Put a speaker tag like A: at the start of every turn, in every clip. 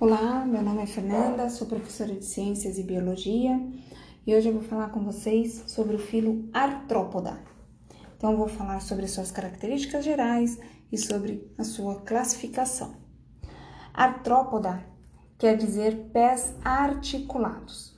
A: Olá, meu nome é Fernanda, sou professora de Ciências e Biologia e hoje eu vou falar com vocês sobre o filo Artrópoda. Então, eu vou falar sobre suas características gerais e sobre a sua classificação. Artrópoda quer dizer pés articulados.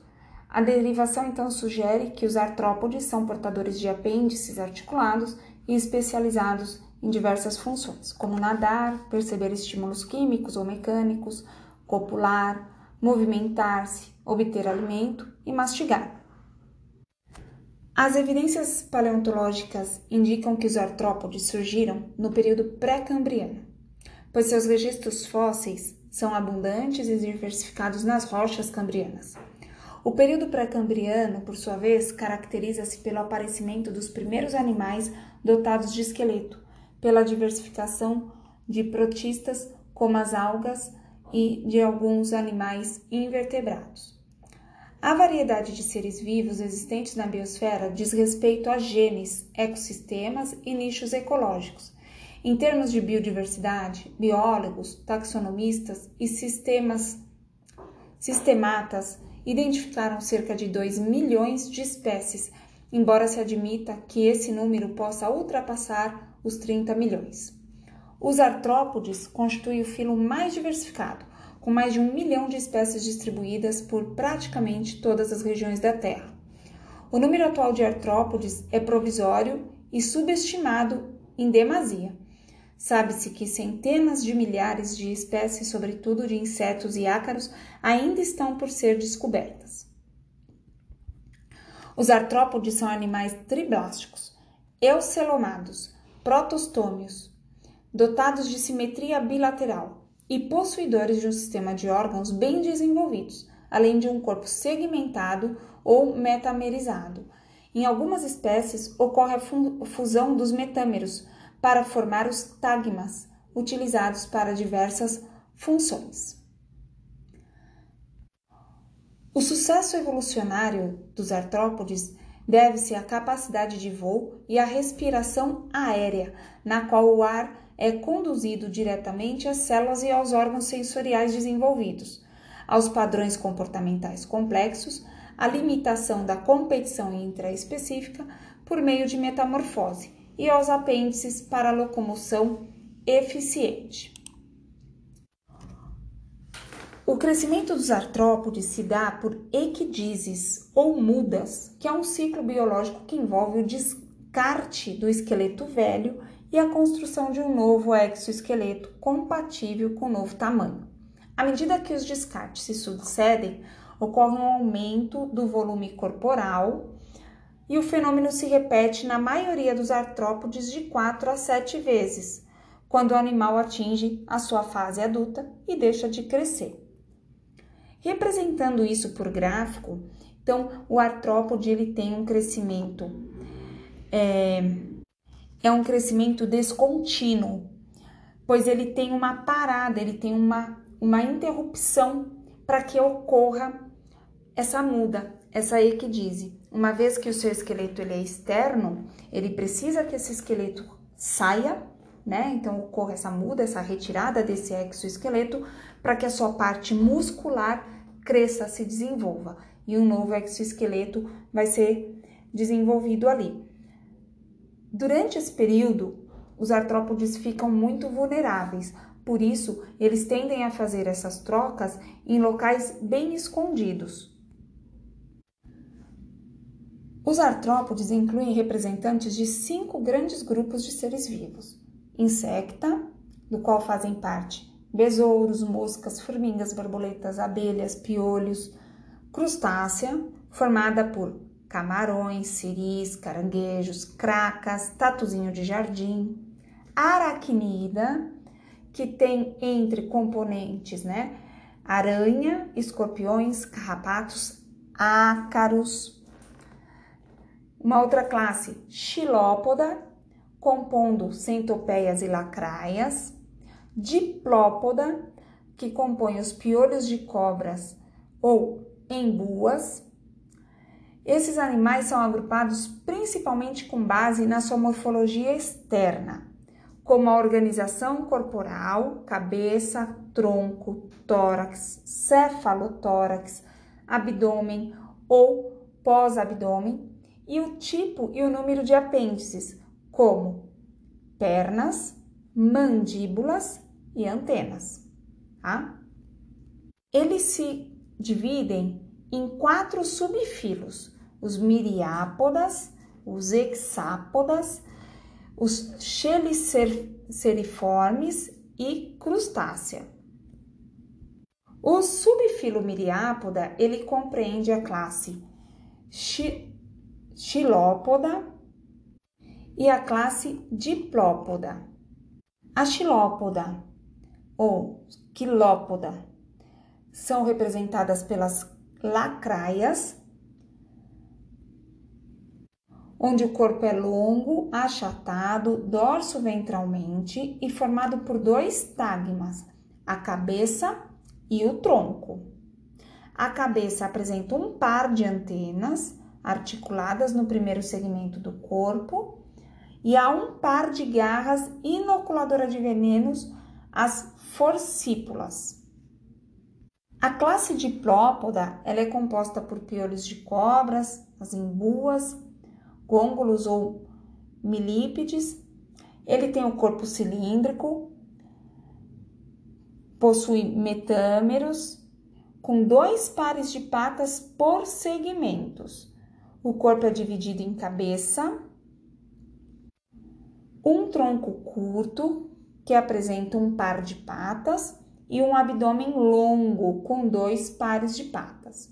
A: A derivação então sugere que os artrópodes são portadores de apêndices articulados e especializados em diversas funções, como nadar, perceber estímulos químicos ou mecânicos, copular, movimentar-se, obter alimento e mastigar. As evidências paleontológicas indicam que os artrópodes surgiram no período pré-cambriano, pois seus registros fósseis são abundantes e diversificados nas rochas cambrianas. O período pré-cambriano, por sua vez, caracteriza-se pelo aparecimento dos primeiros animais dotados de esqueleto, pela diversificação de protistas como as algas e de alguns animais invertebrados. A variedade de seres vivos existentes na biosfera diz respeito a genes, ecossistemas e nichos ecológicos. Em termos de biodiversidade, biólogos, taxonomistas e sistemas, sistematas identificaram cerca de 2 milhões de espécies, embora se admita que esse número possa ultrapassar os 30 milhões. Os artrópodes constituem o filo mais diversificado, com mais de um milhão de espécies distribuídas por praticamente todas as regiões da Terra. O número atual de artrópodes é provisório e subestimado em demasia. Sabe-se que centenas de milhares de espécies, sobretudo de insetos e ácaros, ainda estão por ser descobertas. Os artrópodes são animais triblásticos, eucelomados, protostômios, dotados de simetria bilateral e possuidores de um sistema de órgãos bem desenvolvidos, além de um corpo segmentado ou metamerizado. Em algumas espécies, ocorre a fusão dos metâmeros para formar os tagmas, utilizados para diversas funções. O sucesso evolucionário dos artrópodes deve-se à capacidade de voo e à respiração aérea, na qual o ar é conduzido diretamente às células e aos órgãos sensoriais desenvolvidos, aos padrões comportamentais complexos, à limitação da competição intraespecífica por meio de metamorfose e aos apêndices para locomoção eficiente. O crescimento dos artrópodes se dá por equidizes ou mudas, que é um ciclo biológico que envolve o descarte do esqueleto velho e a construção de um novo exoesqueleto compatível com o novo tamanho. À medida que os descartes se sucedem, ocorre um aumento do volume corporal e o fenômeno se repete na maioria dos artrópodes de 4 a 7 vezes, quando o animal atinge a sua fase adulta e deixa de crescer. Representando isso por gráfico, então o artrópode ele tem um crescimento é, é um crescimento descontínuo, pois ele tem uma parada, ele tem uma, uma interrupção para que ocorra essa muda, essa equidise. Uma vez que o seu esqueleto ele é externo, ele precisa que esse esqueleto saia, né? Então ocorra essa muda, essa retirada desse exoesqueleto para que a sua parte muscular cresça, se desenvolva e um novo exoesqueleto vai ser desenvolvido ali. Durante esse período, os artrópodes ficam muito vulneráveis, por isso eles tendem a fazer essas trocas em locais bem escondidos. Os artrópodes incluem representantes de cinco grandes grupos de seres vivos: insecta, do qual fazem parte besouros, moscas, formigas, borboletas, abelhas, piolhos, crustácea, formada por camarões, siris, caranguejos, cracas, tatuzinho de jardim, aracnida, que tem entre componentes, né, aranha, escorpiões, carrapatos, ácaros. Uma outra classe, xilópoda, compondo centopeias e lacraias, diplópoda, que compõe os piolhos de cobras ou embuas, esses animais são agrupados principalmente com base na sua morfologia externa, como a organização corporal, cabeça, tronco, tórax, cefalotórax, abdômen ou pós-abdômen, e o tipo e o número de apêndices, como pernas, mandíbulas e antenas. Tá? Eles se dividem em quatro subfilos: os miriápodas, os hexápodas, os cheliceriformes e crustácea. O subfilo miriápoda, ele compreende a classe xilópoda e a classe diplópoda. A xilópoda ou quilópoda são representadas pelas lacraias, onde o corpo é longo, achatado, dorso ventralmente e formado por dois tagmas, a cabeça e o tronco. A cabeça apresenta um par de antenas articuladas no primeiro segmento do corpo e há um par de garras inoculadora de venenos, as forcípulas. A classe diplópoda ela é composta por piolhos de cobras, as embuas, gôngulos ou milípedes. Ele tem o corpo cilíndrico, possui metâmeros, com dois pares de patas por segmentos. O corpo é dividido em cabeça, um tronco curto, que apresenta um par de patas, e um abdômen longo, com dois pares de patas.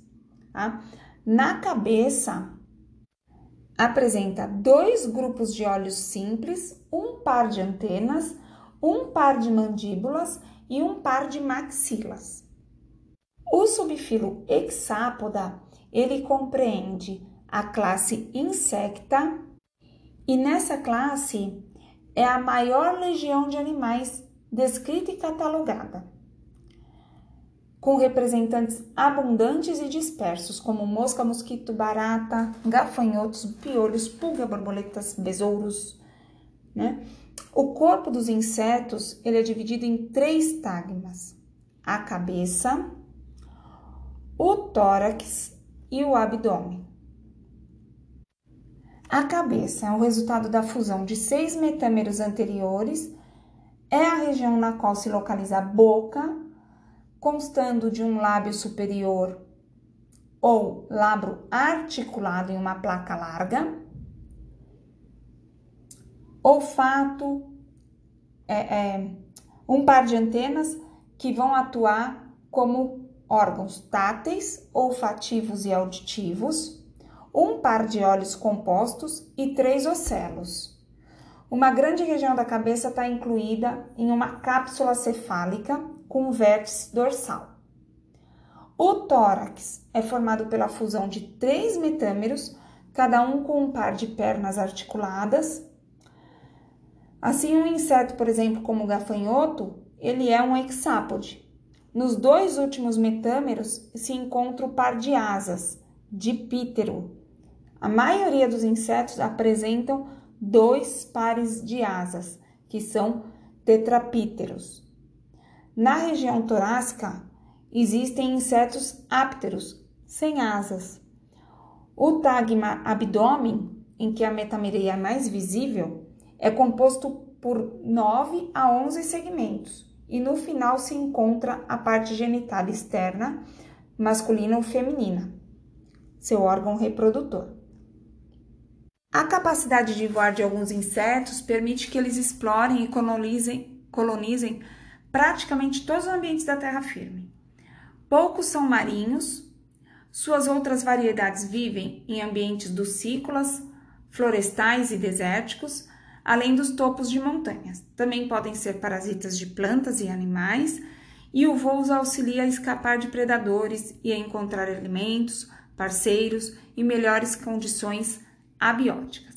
A: Tá? Na cabeça, apresenta dois grupos de olhos simples, um par de antenas, um par de mandíbulas e um par de maxilas. O subfilo hexápoda, ele compreende a classe insecta e nessa classe é a maior legião de animais descrita e catalogada, com representantes abundantes e dispersos, como mosca, mosquito, barata, gafanhotos, piolhos, pulga, borboletas, besouros, né? O corpo dos insetos ele é dividido em três tagmas: a cabeça, o tórax e o abdômen. A cabeça é o resultado da fusão de seis metâmeros anteriores, é a região na qual se localiza a boca, constando de um lábio superior ou lábio articulado em uma placa larga, olfato, é, é, um par de antenas que vão atuar como órgãos táteis, olfativos e auditivos um par de olhos compostos e três ocelos. Uma grande região da cabeça está incluída em uma cápsula cefálica com vértice dorsal. O tórax é formado pela fusão de três metâmeros, cada um com um par de pernas articuladas. Assim, um inseto, por exemplo, como o gafanhoto, ele é um hexápode. Nos dois últimos metâmeros se encontra o par de asas, dipítero, a maioria dos insetos apresentam dois pares de asas, que são tetrapíteros. Na região torácica, existem insetos ápteros, sem asas. O tagma abdômen, em que a metamereia é mais visível, é composto por 9 a 11 segmentos e no final se encontra a parte genital externa, masculina ou feminina, seu órgão reprodutor. A capacidade de voar de alguns insetos permite que eles explorem e colonizem, colonizem praticamente todos os ambientes da terra firme. Poucos são marinhos, suas outras variedades vivem em ambientes ducícolas, florestais e desérticos, além dos topos de montanhas. Também podem ser parasitas de plantas e animais, e o voo os auxilia a escapar de predadores e a encontrar alimentos, parceiros e melhores condições abióticas.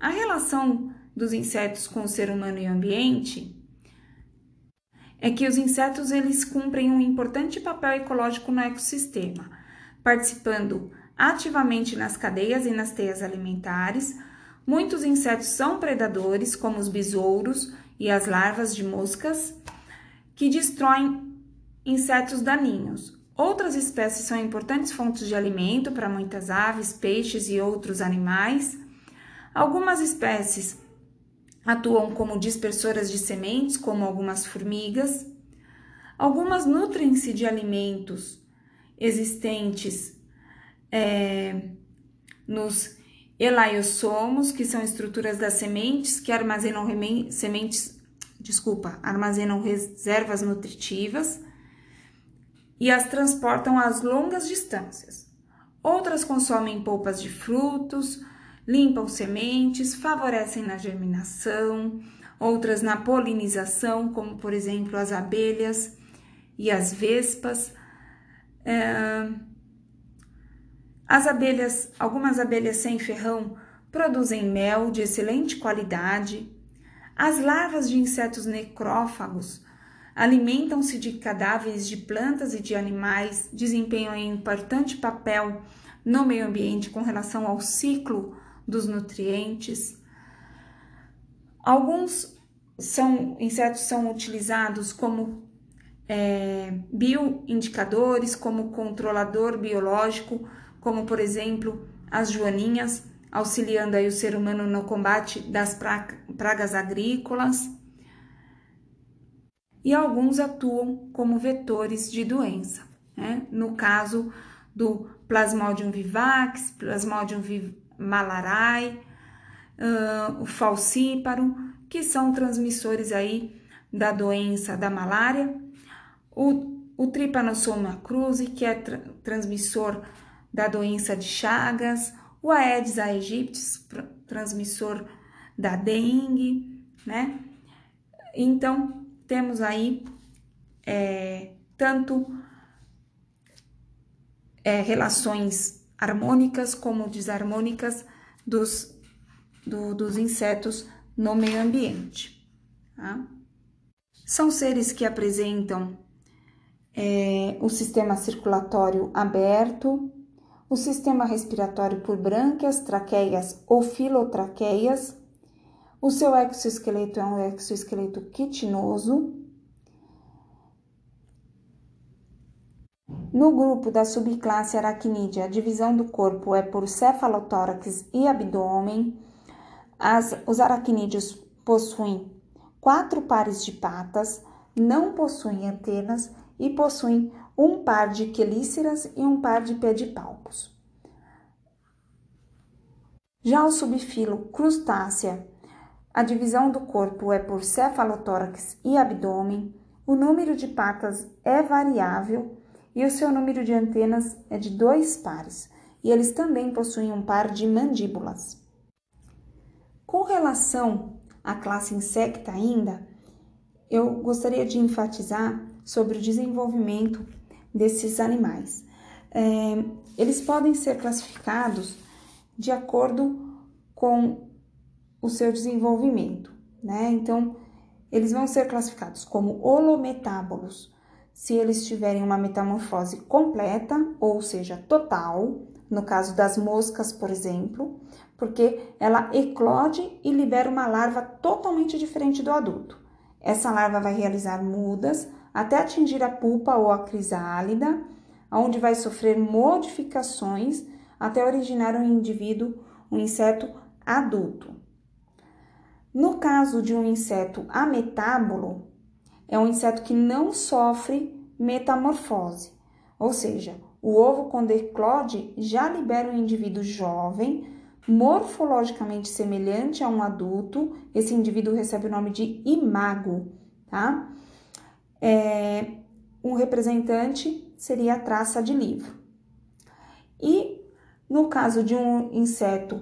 A: A relação dos insetos com o ser humano e o ambiente é que os insetos eles cumprem um importante papel ecológico no ecossistema, participando ativamente nas cadeias e nas teias alimentares. Muitos insetos são predadores, como os besouros e as larvas de moscas, que destroem insetos daninhos. Outras espécies são importantes fontes de alimento para muitas aves, peixes e outros animais. Algumas espécies atuam como dispersoras de sementes, como algumas formigas. Algumas nutrem-se de alimentos existentes é, nos elaiosomos, que são estruturas das sementes que armazenam sementes, desculpa, armazenam reservas nutritivas e as transportam às longas distâncias. Outras consomem polpas de frutos, limpam sementes, favorecem na germinação, outras na polinização, como por exemplo as abelhas e as vespas. É... As abelhas, algumas abelhas sem ferrão produzem mel de excelente qualidade. As larvas de insetos necrófagos alimentam-se de cadáveres de plantas e de animais, desempenham um importante papel no meio ambiente com relação ao ciclo dos nutrientes. Alguns são, insetos são utilizados como é, bioindicadores, como controlador biológico, como por exemplo as joaninhas, auxiliando aí o ser humano no combate das pragas agrícolas. E alguns atuam como vetores de doença, né? no caso do Plasmodium vivax, Plasmodium malariae, uh, o falcíparo, que são transmissores aí da doença da malária, o, o Trypanosoma cruzi, que é tra transmissor da doença de Chagas, o Aedes aegypti, transmissor da dengue, né? Então, temos aí é, tanto é, relações harmônicas como desarmônicas dos, do, dos insetos no meio ambiente. Tá? São seres que apresentam é, o sistema circulatório aberto, o sistema respiratório por brânquias, traqueias ou filotraqueias. O seu exoesqueleto é um exoesqueleto quitinoso, No grupo da subclasse aracnídea, a divisão do corpo é por cefalotórax e abdômen. As, os aracnídeos possuem quatro pares de patas, não possuem antenas e possuem um par de quelíceras e um par de pedipalpos. Já o subfilo crustácea, a divisão do corpo é por cefalotórax e abdômen. O número de patas é variável e o seu número de antenas é de dois pares, e eles também possuem um par de mandíbulas. Com relação à classe insecta ainda, eu gostaria de enfatizar sobre o desenvolvimento desses animais. É, eles podem ser classificados de acordo com o seu desenvolvimento, né? Então, eles vão ser classificados como holometábolos, se eles tiverem uma metamorfose completa, ou seja, total, no caso das moscas, por exemplo, porque ela eclode e libera uma larva totalmente diferente do adulto. Essa larva vai realizar mudas até atingir a pupa ou a crisálida, onde vai sofrer modificações até originar um indivíduo, um inseto adulto. No caso de um inseto ametábulo, é um inseto que não sofre metamorfose, ou seja, o ovo quando eclode já libera um indivíduo jovem, morfologicamente semelhante a um adulto. Esse indivíduo recebe o nome de imago, tá? É, um representante seria a traça de livro. E no caso de um inseto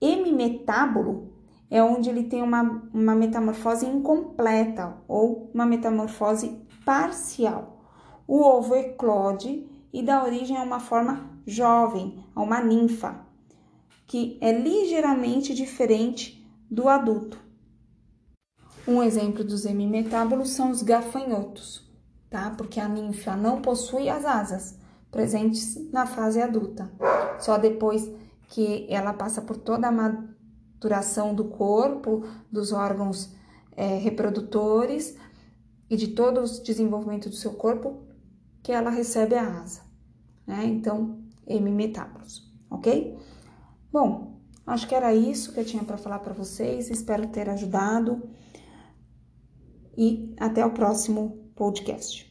A: hemimetábulo, é onde ele tem uma, uma metamorfose incompleta ou uma metamorfose parcial. O ovo eclode e dá origem a uma forma jovem, a uma ninfa, que é ligeiramente diferente do adulto. Um exemplo dos hemimetábolos são os gafanhotos, tá? Porque a ninfa não possui as asas presentes na fase adulta. Só depois que ela passa por toda a duração do corpo, dos órgãos é, reprodutores, e de todo o desenvolvimento do seu corpo que ela recebe a asa, né? Então, hemimetábolos, ok? Bom, acho que era isso que eu tinha para falar para vocês. Espero ter ajudado e até o próximo podcast.